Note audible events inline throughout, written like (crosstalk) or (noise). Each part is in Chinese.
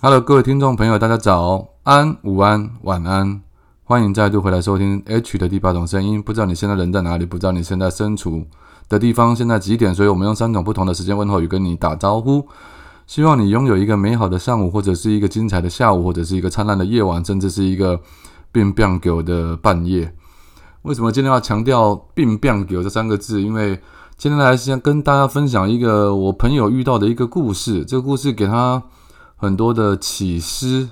Hello，各位听众朋友，大家早安、午安、晚安，欢迎再度回来收听 H 的第八种声音。不知道你现在人在哪里？不知道你现在身处的地方现在几点？所以我们用三种不同的时间问候语跟你打招呼。希望你拥有一个美好的上午，或者是一个精彩的下午，或者是一个灿烂的夜晚，甚至是一个病病狗的半夜。为什么今天要强调病病狗这三个字？因为今天来先跟大家分享一个我朋友遇到的一个故事。这个故事给他。很多的启示，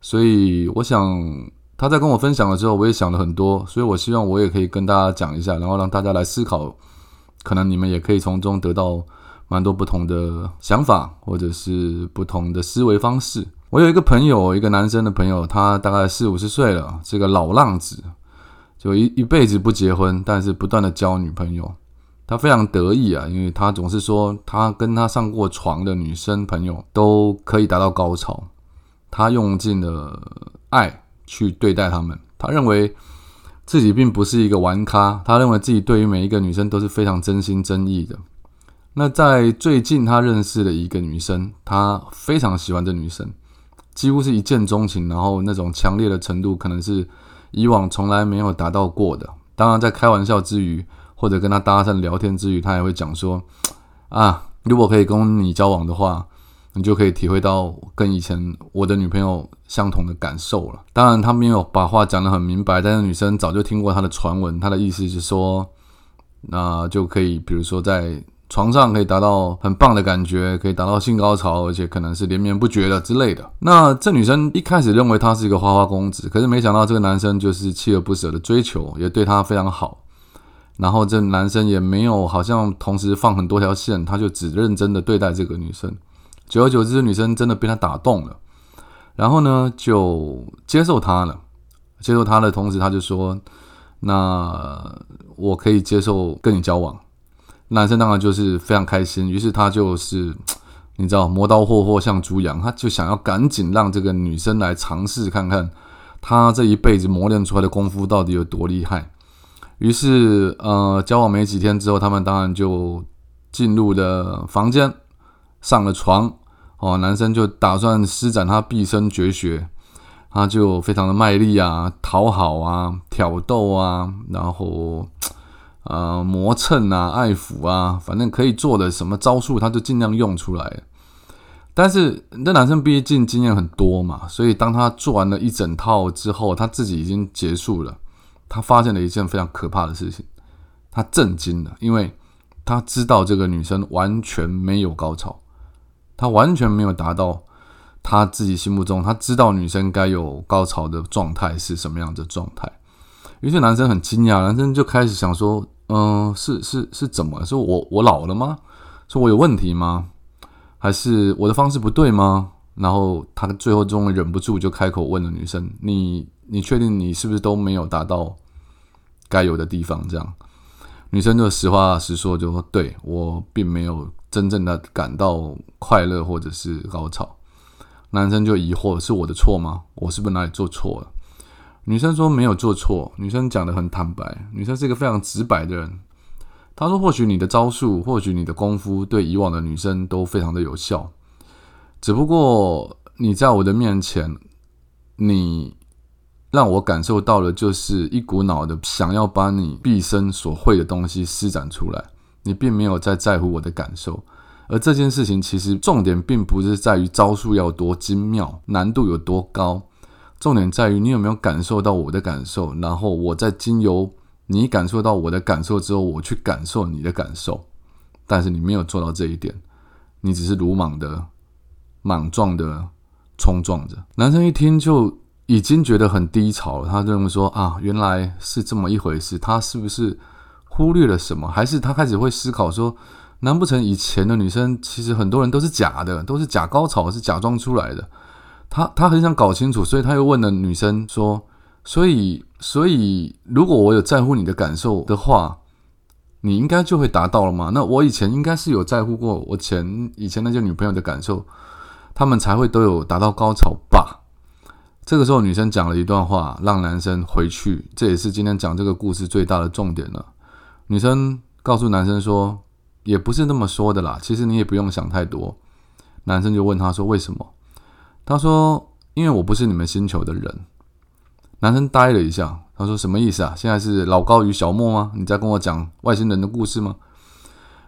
所以我想他在跟我分享的时候，我也想了很多，所以我希望我也可以跟大家讲一下，然后让大家来思考，可能你们也可以从中得到蛮多不同的想法，或者是不同的思维方式。我有一个朋友，一个男生的朋友，他大概四五十岁了，是个老浪子，就一一辈子不结婚，但是不断的交女朋友。他非常得意啊，因为他总是说他跟他上过床的女生朋友都可以达到高潮，他用尽了爱去对待他们。他认为自己并不是一个玩咖，他认为自己对于每一个女生都是非常真心真意的。那在最近，他认识了一个女生，他非常喜欢这女生，几乎是一见钟情，然后那种强烈的程度可能是以往从来没有达到过的。当然，在开玩笑之余。或者跟他搭讪聊天之余，他也会讲说：“啊，如果可以跟你交往的话，你就可以体会到跟以前我的女朋友相同的感受了。”当然，他没有把话讲得很明白，但是女生早就听过他的传闻。他的意思是说，那就可以，比如说在床上可以达到很棒的感觉，可以达到性高潮，而且可能是连绵不绝的之类的。那这女生一开始认为他是一个花花公子，可是没想到这个男生就是锲而不舍的追求，也对她非常好。然后这男生也没有好像同时放很多条线，他就只认真的对待这个女生。久而久之，女生真的被他打动了，然后呢就接受他了。接受他的同时，他就说：“那我可以接受跟你交往。”男生当然就是非常开心，于是他就是 (tsk) 你知道磨刀霍霍像猪羊，他就想要赶紧让这个女生来尝试看看，他这一辈子磨练出来的功夫到底有多厉害。于是，呃，交往没几天之后，他们当然就进入了房间，上了床。哦，男生就打算施展他毕生绝学，他就非常的卖力啊，讨好啊，挑逗啊，然后呃磨蹭啊，爱抚啊，反正可以做的什么招数，他就尽量用出来。但是那男生毕竟经验很多嘛，所以当他做完了一整套之后，他自己已经结束了。他发现了一件非常可怕的事情，他震惊了，因为他知道这个女生完全没有高潮，他完全没有达到他自己心目中他知道女生该有高潮的状态是什么样的状态。于是男生很惊讶，男生就开始想说：“嗯，是是是怎么？说我我老了吗？说我有问题吗？还是我的方式不对吗？”然后他最后终于忍不住就开口问了女生：“你？”你确定你是不是都没有达到该有的地方？这样，女生就实话实说，就说：“对我并没有真正的感到快乐或者是高潮。”男生就疑惑：“是我的错吗？我是不是哪里做错了？”女生说：“没有做错。”女生讲的很坦白，女生是一个非常直白的人。她说：“或许你的招数，或许你的功夫，对以往的女生都非常的有效，只不过你在我的面前，你。”让我感受到了，就是一股脑的想要把你毕生所会的东西施展出来。你并没有在在乎我的感受，而这件事情其实重点并不是在于招数要多精妙，难度有多高，重点在于你有没有感受到我的感受，然后我在经由你感受到我的感受之后，我去感受你的感受。但是你没有做到这一点，你只是鲁莽的、莽撞的冲撞着。男生一听就。已经觉得很低潮了，他认为说啊，原来是这么一回事。他是不是忽略了什么？还是他开始会思考说，难不成以前的女生其实很多人都是假的，都是假高潮，是假装出来的？他他很想搞清楚，所以他又问了女生说：“所以，所以如果我有在乎你的感受的话，你应该就会达到了吗？那我以前应该是有在乎过我前以前那些女朋友的感受，他们才会都有达到高潮吧？”这个时候，女生讲了一段话，让男生回去。这也是今天讲这个故事最大的重点了。女生告诉男生说：“也不是那么说的啦，其实你也不用想太多。”男生就问他说：“为什么？”他说：“因为我不是你们星球的人。”男生呆了一下，他说：“什么意思啊？现在是老高与小莫吗？你在跟我讲外星人的故事吗？”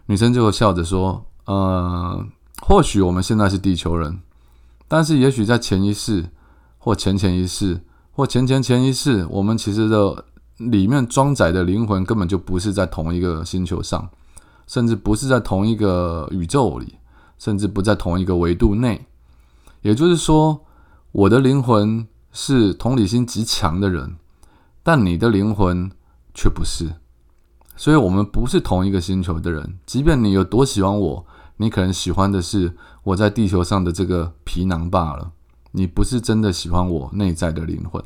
女生就笑着说：“呃，或许我们现在是地球人，但是也许在前一世。”或前前一世，或前前前一世，我们其实的里面装载的灵魂根本就不是在同一个星球上，甚至不是在同一个宇宙里，甚至不在同一个维度内。也就是说，我的灵魂是同理心极强的人，但你的灵魂却不是。所以，我们不是同一个星球的人。即便你有多喜欢我，你可能喜欢的是我在地球上的这个皮囊罢了。你不是真的喜欢我内在的灵魂，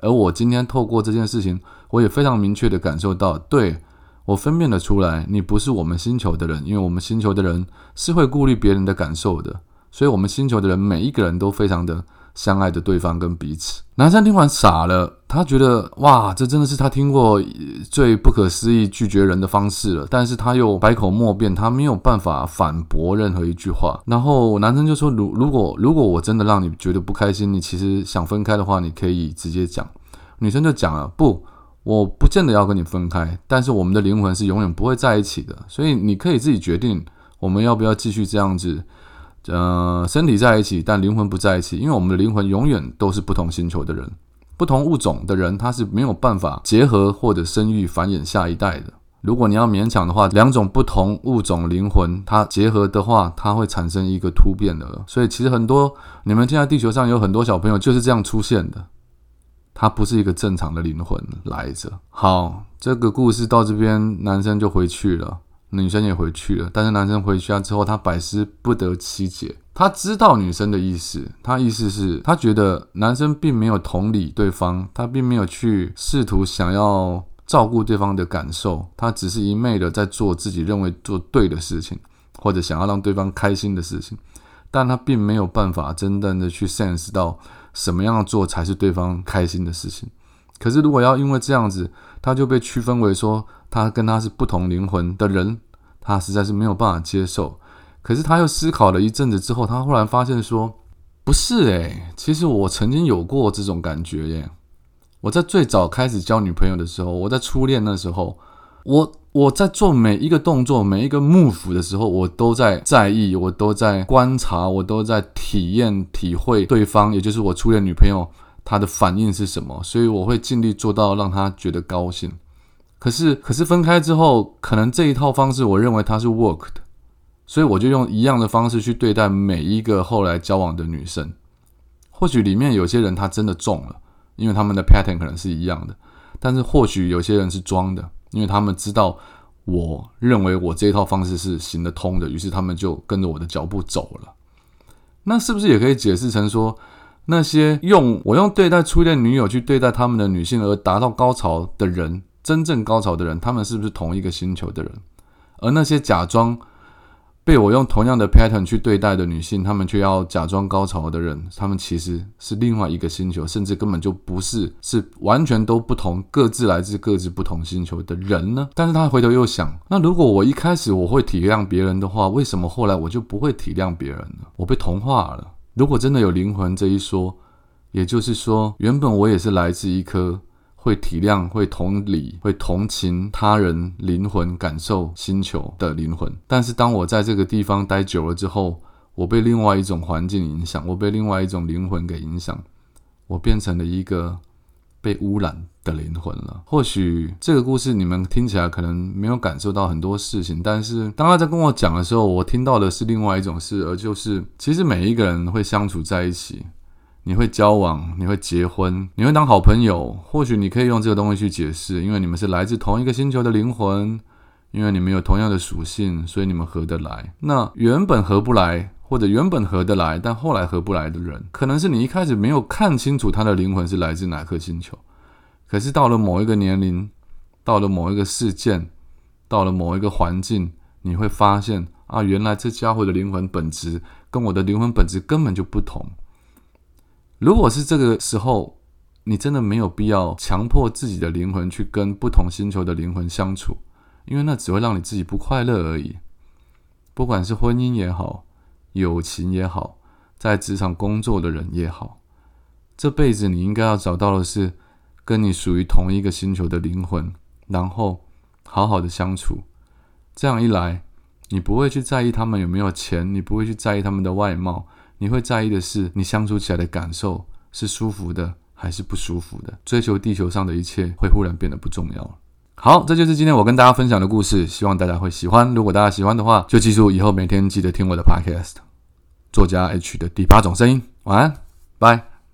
而我今天透过这件事情，我也非常明确的感受到，对我分辨得出来，你不是我们星球的人，因为我们星球的人是会顾虑别人的感受的，所以我们星球的人每一个人都非常的。相爱的对方跟彼此，男生听完傻了，他觉得哇，这真的是他听过最不可思议拒绝人的方式了。但是他又百口莫辩，他没有办法反驳任何一句话。然后男生就说：“如如果如果我真的让你觉得不开心，你其实想分开的话，你可以直接讲。”女生就讲了：“不，我不见得要跟你分开，但是我们的灵魂是永远不会在一起的，所以你可以自己决定我们要不要继续这样子。”呃，身体在一起，但灵魂不在一起，因为我们的灵魂永远都是不同星球的人，不同物种的人，他是没有办法结合或者生育繁衍下一代的。如果你要勉强的话，两种不同物种灵魂它结合的话，它会产生一个突变的。所以其实很多你们现在地球上有很多小朋友就是这样出现的，他不是一个正常的灵魂来着。好，这个故事到这边，男生就回去了。女生也回去了，但是男生回去之后，他百思不得其解。他知道女生的意思，他意思是，他觉得男生并没有同理对方，他并没有去试图想要照顾对方的感受，他只是一昧的在做自己认为做对的事情，或者想要让对方开心的事情，但他并没有办法真正的去 sense 到什么样做才是对方开心的事情。可是如果要因为这样子，他就被区分为说。他跟他是不同灵魂的人，他实在是没有办法接受。可是他又思考了一阵子之后，他忽然发现说：“不是诶，其实我曾经有过这种感觉耶。我在最早开始交女朋友的时候，我在初恋那时候，我我在做每一个动作、每一个幕府的时候，我都在在意，我都在观察，我都在体验、体会对方，也就是我初恋女朋友她的反应是什么。所以我会尽力做到让她觉得高兴。”可是，可是分开之后，可能这一套方式，我认为它是 work 的，所以我就用一样的方式去对待每一个后来交往的女生。或许里面有些人他真的中了，因为他们的 pattern 可能是一样的，但是或许有些人是装的，因为他们知道我认为我这一套方式是行得通的，于是他们就跟着我的脚步走了。那是不是也可以解释成说，那些用我用对待初恋女友去对待他们的女性而达到高潮的人？真正高潮的人，他们是不是同一个星球的人？而那些假装被我用同样的 pattern 去对待的女性，她们却要假装高潮的人，她们其实是另外一个星球，甚至根本就不是，是完全都不同，各自来自各自不同星球的人呢？但是他回头又想，那如果我一开始我会体谅别人的话，为什么后来我就不会体谅别人呢？我被同化了。如果真的有灵魂这一说，也就是说，原本我也是来自一颗。会体谅、会同理、会同情他人灵魂感受星球的灵魂，但是当我在这个地方待久了之后，我被另外一种环境影响，我被另外一种灵魂给影响，我变成了一个被污染的灵魂了。或许这个故事你们听起来可能没有感受到很多事情，但是当他在跟我讲的时候，我听到的是另外一种事，而就是其实每一个人会相处在一起。你会交往，你会结婚，你会当好朋友。或许你可以用这个东西去解释，因为你们是来自同一个星球的灵魂，因为你们有同样的属性，所以你们合得来。那原本合不来，或者原本合得来，但后来合不来的人，可能是你一开始没有看清楚他的灵魂是来自哪颗星球，可是到了某一个年龄，到了某一个事件，到了某一个环境，你会发现啊，原来这家伙的灵魂本质跟我的灵魂本质根本就不同。如果是这个时候，你真的没有必要强迫自己的灵魂去跟不同星球的灵魂相处。因为那只会让你自己不快乐而已。不管是婚姻也好，友情也好，在职场工作的人也好，这辈子你应该要找到的是跟你属于同一个星球的灵魂，然后好好的相处。这样一来，你不会去在意他们有没有钱，你不会去在意他们的外貌，你会在意的是你相处起来的感受是舒服的还是不舒服的。追求地球上的一切，会忽然变得不重要了。好，这就是今天我跟大家分享的故事，希望大家会喜欢。如果大家喜欢的话，就记住以后每天记得听我的 Podcast，作家 H 的第八种声音。晚安，拜。